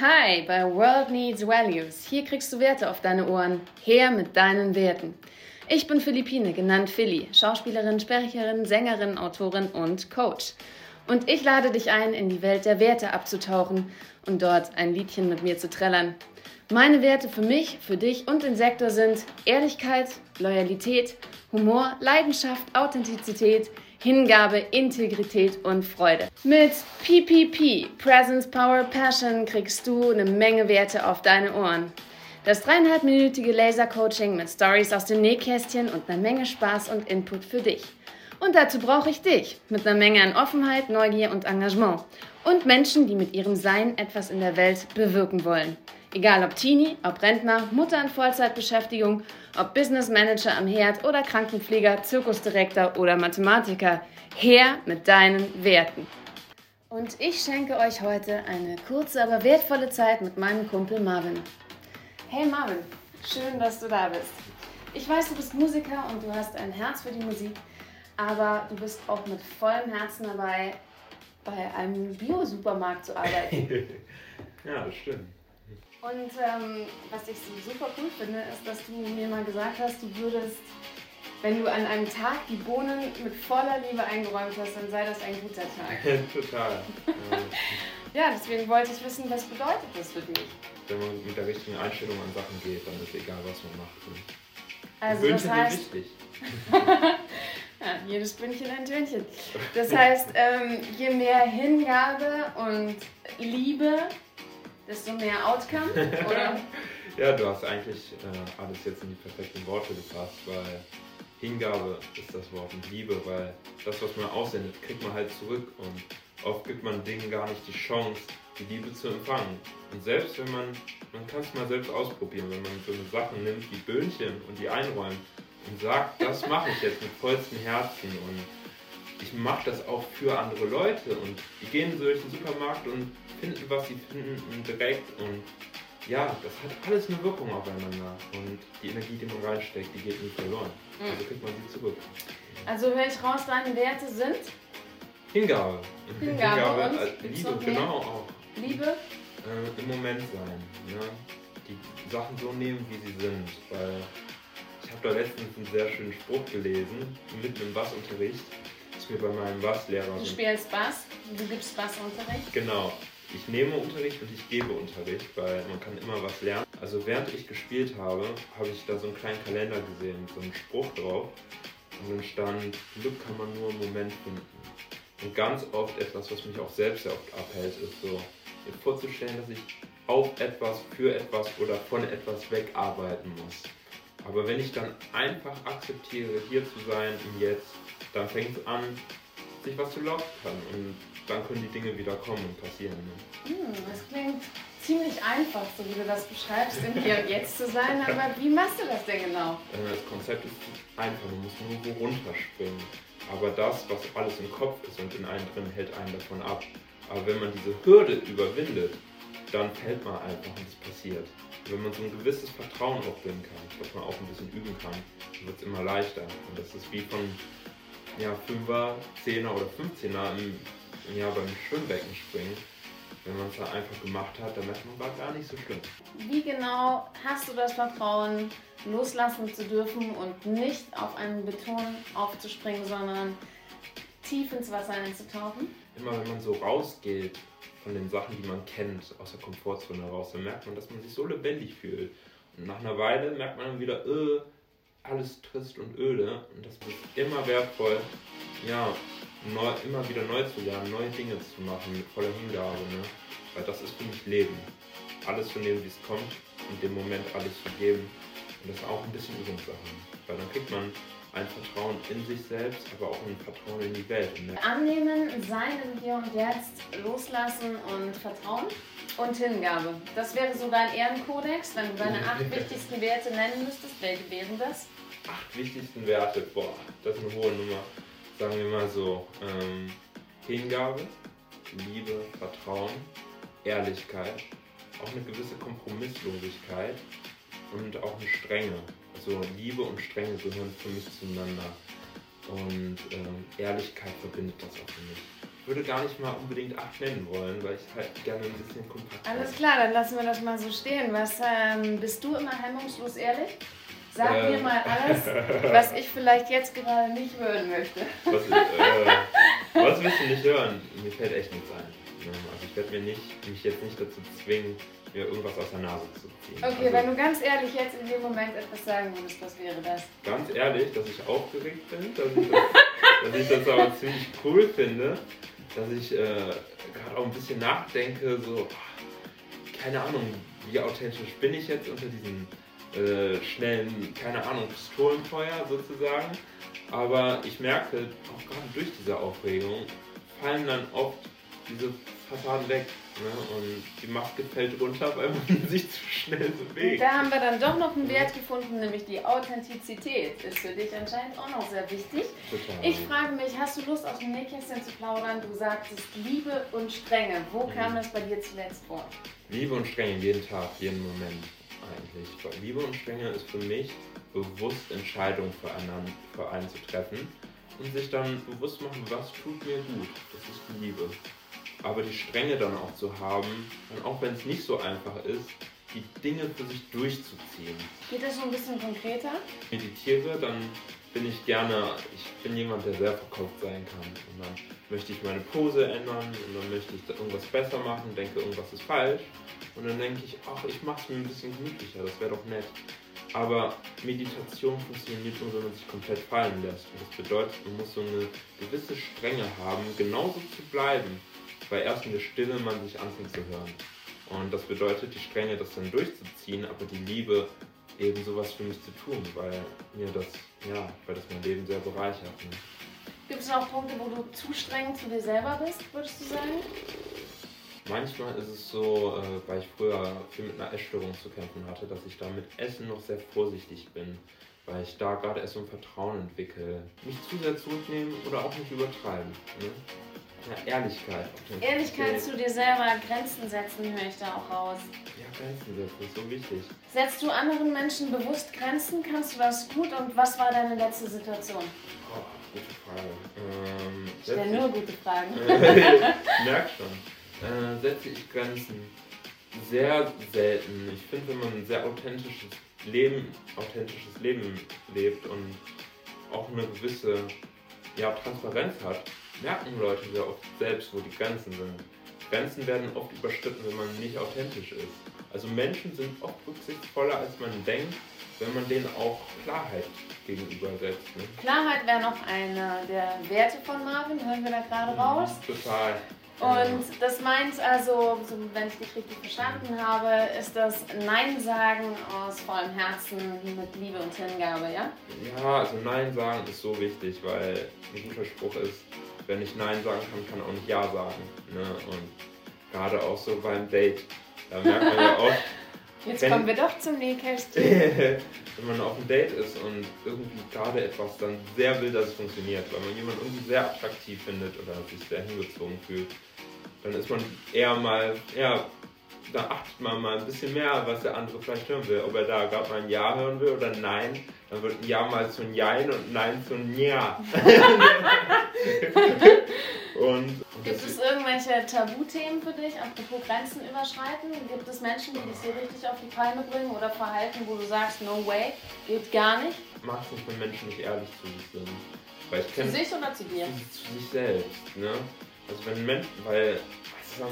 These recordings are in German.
Hi bei World Needs Values. Hier kriegst du Werte auf deine Ohren. Her mit deinen Werten. Ich bin Philippine, genannt Philly, Schauspielerin, Sprecherin, Sängerin, Autorin und Coach. Und ich lade dich ein, in die Welt der Werte abzutauchen und dort ein Liedchen mit mir zu trällern. Meine Werte für mich, für dich und den Sektor sind Ehrlichkeit, Loyalität, Humor, Leidenschaft, Authentizität, Hingabe, Integrität und Freude. Mit PPP, Presence, Power, Passion, kriegst du eine Menge Werte auf deine Ohren. Das dreieinhalbminütige Laser-Coaching mit Stories aus dem Nähkästchen und einer Menge Spaß und Input für dich. Und dazu brauche ich dich mit einer Menge an Offenheit, Neugier und Engagement. Und Menschen, die mit ihrem Sein etwas in der Welt bewirken wollen. Egal ob Teenie, ob Rentner, Mutter in Vollzeitbeschäftigung, ob Business Manager am Herd oder Krankenpfleger, Zirkusdirektor oder Mathematiker, her mit deinen Werten. Und ich schenke euch heute eine kurze, aber wertvolle Zeit mit meinem Kumpel Marvin. Hey Marvin, schön, dass du da bist. Ich weiß, du bist Musiker und du hast ein Herz für die Musik, aber du bist auch mit vollem Herzen dabei, bei einem Bio-Supermarkt zu arbeiten. ja, das stimmt. Und ähm, was ich so super cool finde, ist, dass du mir mal gesagt hast, du würdest, wenn du an einem Tag die Bohnen mit voller Liebe eingeräumt hast, dann sei das ein guter Tag. Total. ja, deswegen wollte ich wissen, was bedeutet das für dich? Wenn man mit der richtigen Einstellung an Sachen geht, dann ist egal, was man macht. Also das heißt, wichtig. ja, jedes Bündchen ein Tönchen. Das heißt, ähm, je mehr Hingabe und Liebe desto mehr Outcome, oder? ja, du hast eigentlich äh, alles jetzt in die perfekten Worte gefasst, weil Hingabe ist das Wort und Liebe, weil das, was man aussendet, kriegt man halt zurück und oft gibt man Dingen gar nicht die Chance, die Liebe zu empfangen. Und selbst wenn man, man kann es mal selbst ausprobieren, wenn man so eine Sache nimmt wie Böhnchen und die einräumt und sagt, das mache ich jetzt mit vollstem Herzen und ich mache das auch für andere Leute und die gehen durch den Supermarkt und finden, was sie finden direkt und ja, das hat alles eine Wirkung aufeinander und die Energie, die man reinsteckt, die geht nie verloren. Mhm. Also kriegt man sie zurück. Also höre ich raus, deine Werte sind? Hingabe. Hingabe, Hingabe und äh, Liebe, genau auch. Liebe? Äh, Im Moment sein. Ne? Die Sachen so nehmen, wie sie sind. Weil ich habe da letztens einen sehr schönen Spruch gelesen, mitten im Bassunterricht mir bei meinem Basslehrer. Du spielst Bass, du gibst Bassunterricht? Genau. Ich nehme Unterricht und ich gebe Unterricht, weil man kann immer was lernen. Also während ich gespielt habe, habe ich da so einen kleinen Kalender gesehen, so einen Spruch drauf. Und dann stand, Glück kann man nur im Moment finden. Und ganz oft etwas, was mich auch selbst sehr oft abhält, ist so, mir vorzustellen, dass ich auf etwas, für etwas oder von etwas wegarbeiten muss. Aber wenn ich dann einfach akzeptiere, hier zu sein und jetzt, dann fängt es an, sich was zu lockern und dann können die Dinge wieder kommen und passieren. Ne? Hm, das klingt ziemlich einfach, so wie du das beschreibst, im Hier und Jetzt zu sein, aber wie machst du das denn genau? Äh, das Konzept ist einfach, man muss nur runterspringen. Aber das, was alles im Kopf ist und in einem drin, hält einen davon ab. Aber wenn man diese Hürde überwindet, dann fällt man einfach und es passiert. wenn man so ein gewisses Vertrauen aufbilden kann, was man auch ein bisschen üben kann, wird es immer leichter. Und das ist wie von ja, 5er, 10er oder 15er im, ja, beim Schwimmbecken springen. Wenn man es da einfach gemacht hat, dann merkt man, war gar nicht so schlimm. Wie genau hast du das Vertrauen, loslassen zu dürfen und nicht auf einen Beton aufzuspringen, sondern tief ins Wasser einzutauchen? Immer wenn man so rausgeht von den Sachen, die man kennt, aus der Komfortzone raus, dann merkt man, dass man sich so lebendig fühlt. Und nach einer Weile merkt man dann wieder, äh, alles trist und öde. Und das ist immer wertvoll, ja, neu, immer wieder neu zu lernen, neue Dinge zu machen mit voller Hingabe. Ne? Weil das ist für mich Leben. Alles zu nehmen, wie es kommt und dem Moment alles zu geben. Und das ist auch ein bisschen Übungssache. Weil dann kriegt man ein Vertrauen in sich selbst, aber auch ein Vertrauen in die Welt. Ne? Annehmen, sein im Hier und Jetzt, loslassen und Vertrauen und Hingabe. Das wäre so dein Ehrenkodex, wenn du deine acht wichtigsten Werte nennen müsstest. Welche wären das? Acht wichtigsten Werte, boah, das ist eine hohe Nummer. Sagen wir mal so, ähm, Hingabe, Liebe, Vertrauen, Ehrlichkeit, auch eine gewisse Kompromisslosigkeit und auch eine Strenge. Also Liebe und Strenge gehören für mich zueinander. Und ähm, Ehrlichkeit verbindet das auch für mich. würde gar nicht mal unbedingt acht nennen wollen, weil ich halt gerne ein bisschen kompakt Alles klar, dann lassen wir das mal so stehen. Was ähm, bist du immer hemmungslos ehrlich? Sag ähm. mir mal alles, was ich vielleicht jetzt gerade nicht hören möchte. Was, äh, was willst du nicht hören? Mir fällt echt nichts ein. Also ich werde mir nicht, mich jetzt nicht dazu zwingen, mir irgendwas aus der Nase zu ziehen. Okay, also, wenn du ganz ehrlich jetzt in dem Moment etwas sagen würdest, was wäre das? Ganz ehrlich, dass ich aufgeregt bin, dass ich das, dass ich das aber ziemlich cool finde, dass ich äh, gerade auch ein bisschen nachdenke, so, keine Ahnung, wie authentisch bin ich jetzt unter diesen äh, schnellen, keine Ahnung, Pistolenfeuer sozusagen. Aber ich merke, auch gerade durch diese Aufregung fallen dann oft diese Fassaden weg. Ne? Und die Maske fällt runter, weil man sich zu schnell bewegt. Da haben wir dann doch noch einen Wert gefunden, nämlich die Authentizität ist für dich anscheinend auch noch sehr wichtig. Total. Ich frage mich, hast du Lust, aus dem Nähkästchen zu plaudern? Du sagtest Liebe und Strenge. Wo mhm. kam das bei dir zuletzt vor? Liebe und Strenge, jeden Tag, jeden Moment eigentlich. Liebe und Strenge ist für mich bewusst Entscheidungen für einen, für einen zu treffen und sich dann bewusst machen, was tut mir gut. Das ist die Liebe aber die Strenge dann auch zu haben, und auch wenn es nicht so einfach ist, die Dinge für sich durchzuziehen. Geht das so ein bisschen konkreter? Meditiere, dann bin ich gerne, ich bin jemand, der sehr verkauft sein kann. Und dann möchte ich meine Pose ändern und dann möchte ich irgendwas besser machen, denke, irgendwas ist falsch. Und dann denke ich, ach, ich mache es mir ein bisschen gemütlicher, das wäre doch nett. Aber Meditation funktioniert nur, wenn man sich komplett fallen lässt. Und das bedeutet, man muss so eine gewisse Strenge haben, genauso zu bleiben weil erst in der Stille man sich anfängt zu hören. Und das bedeutet, die Strenge das dann durchzuziehen, aber die Liebe eben sowas für mich zu tun, weil mir das, ja, weil das mein Leben sehr bereichert. Ne? Gibt es auch Punkte, wo du zu streng zu dir selber bist, würdest du sagen? Manchmal ist es so, äh, weil ich früher viel mit einer Essstörung zu kämpfen hatte, dass ich da mit Essen noch sehr vorsichtig bin, weil ich da gerade erst so ein Vertrauen entwickle. Nicht zu sehr zurücknehmen oder auch nicht übertreiben. Ne? Ja, Ehrlichkeit. Ehrlichkeit zu dir selber, Grenzen setzen höre ich da auch raus. Ja, Grenzen setzen ist so wichtig. Setzt du anderen Menschen bewusst Grenzen? Kannst du das gut? Und was war deine letzte Situation? Oh, gute Frage. Ähm, ich stelle nur gute Fragen. Merk schon. Äh, setze ich Grenzen? Sehr selten. Ich finde, wenn man ein sehr authentisches Leben, authentisches Leben lebt und auch eine gewisse ja, Transparenz hat, merken Leute sehr oft selbst, wo die Grenzen sind. Grenzen werden oft überschritten, wenn man nicht authentisch ist. Also Menschen sind oft rücksichtsvoller, als man denkt, wenn man denen auch Klarheit gegenübersetzt. Ne? Klarheit wäre noch einer der Werte von Marvin, hören wir da gerade mhm, raus. Total. Und das meint also, so, wenn ich dich richtig verstanden habe, ist das Nein sagen aus vollem Herzen mit Liebe und Hingabe, ja? Ja, also Nein sagen ist so wichtig, weil ein guter Spruch ist, wer nicht Nein sagen kann, kann auch nicht Ja sagen. Ne? Und gerade auch so beim Date, da merkt man ja oft. Jetzt wenn, kommen wir doch zum Nähkästchen. wenn man auf einem Date ist und irgendwie gerade etwas dann sehr will, dass es funktioniert, weil man jemanden irgendwie sehr attraktiv findet oder sich sehr hingezogen fühlt, dann ist man eher mal, ja, da achtet man mal ein bisschen mehr, was der andere vielleicht hören will. Ob er da gerade mal ein Ja hören will oder Nein, dann wird Ja mal zu ein Jein und ein Nein zu ein Ja. und, Gibt es irgendwelche Tabuthemen für dich, apropos Grenzen überschreiten? Gibt es Menschen, die dich so richtig auf die Palme bringen oder Verhalten, wo du sagst, no way, geht gar nicht? Ich mag es nicht, wenn Menschen nicht ehrlich zu sich sind. Weil ich zu sich oder zu dir? Zu, zu sich selbst, ne? Also wenn Menschen, weil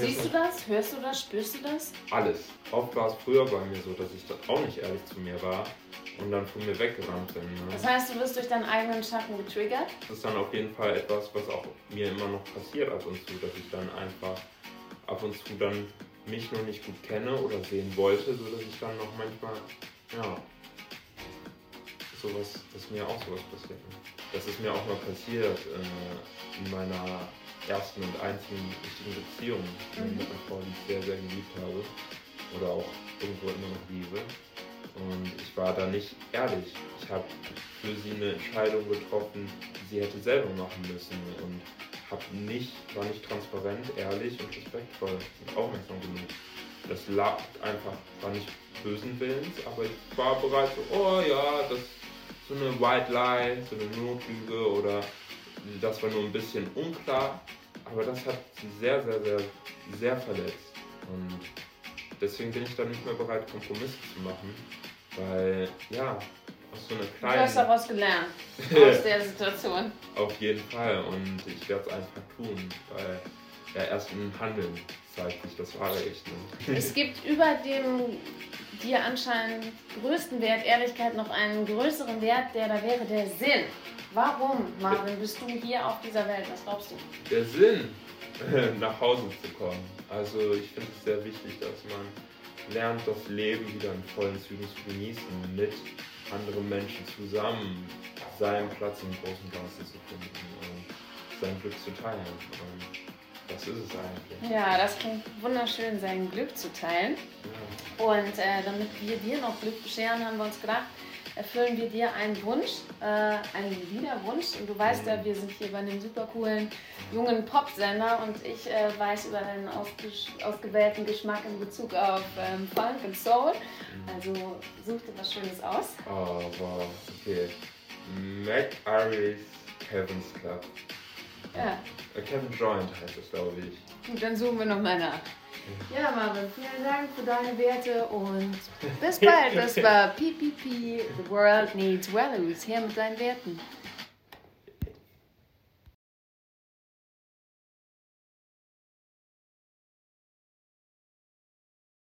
Siehst du das? Hörst du das? Spürst du das? Alles. Oft war es früher bei mir so, dass ich auch nicht ehrlich zu mir war und dann von mir weggerannt bin. Ne? Das heißt, du wirst durch deinen eigenen Schatten getriggert? Das ist dann auf jeden Fall etwas, was auch mir immer noch passiert ab und zu, dass ich dann einfach ab und zu dann mich noch nicht gut kenne oder sehen wollte, sodass ich dann noch manchmal, ja, sowas, dass mir auch sowas passiert. Ne? Das ist mir auch mal passiert äh, in meiner ersten und einzigen richtigen Beziehung mhm. mit einer Frau, die ich sehr, sehr geliebt habe oder auch irgendwo immer noch liebe. Und ich war da nicht ehrlich. Ich habe für sie eine Entscheidung getroffen, die sie hätte selber machen müssen und hab nicht, war nicht transparent, ehrlich und respektvoll und aufmerksam genug. Das lag einfach, war nicht bösen Willens, aber ich war bereit so, oh ja, das ist so eine White Lie, so eine Notlüge oder das war nur ein bisschen unklar, aber das hat sie sehr, sehr, sehr, sehr verletzt. Und deswegen bin ich da nicht mehr bereit, Kompromisse zu machen. Weil, ja, aus so einer kleinen. Du hast daraus gelernt, aus der Situation. Auf jeden Fall. Und ich werde es einfach tun, weil ja, erst im Handeln zeigt sich das wahre Ich. Ne? Es gibt über dem dir anscheinend größten Wert Ehrlichkeit noch einen größeren Wert, der da wäre der Sinn. Warum, Marvin, bist du hier auf dieser Welt? Was glaubst du? Der Sinn, nach Hause zu kommen. Also ich finde es sehr wichtig, dass man lernt, das Leben wieder in vollen Zügen zu genießen, mit anderen Menschen zusammen seinen Platz im großen Ganzen zu finden und sein Glück zu teilen. Und das ist es eigentlich. Ja, das klingt wunderschön, sein Glück zu teilen. Ja. Und äh, damit wir dir noch Glück bescheren, haben wir uns gedacht, erfüllen wir dir einen Wunsch, äh, einen Liederwunsch. Und du weißt ja, wir sind hier bei einem super coolen jungen Popsender und ich äh, weiß über deinen ausgewählten Geschmack in Bezug auf ähm, Funk und Soul. Also such dir was Schönes aus. Oh, wow, okay. Mac Aries Heaven's Club. Ja. Äh, Kevin Joint heißt das, glaube ich. Gut, dann suchen wir nochmal nach. Ja, Marvin, vielen Dank für deine Werte und bis bald. Das war PPP, The World Needs Values, hier mit deinen Werten.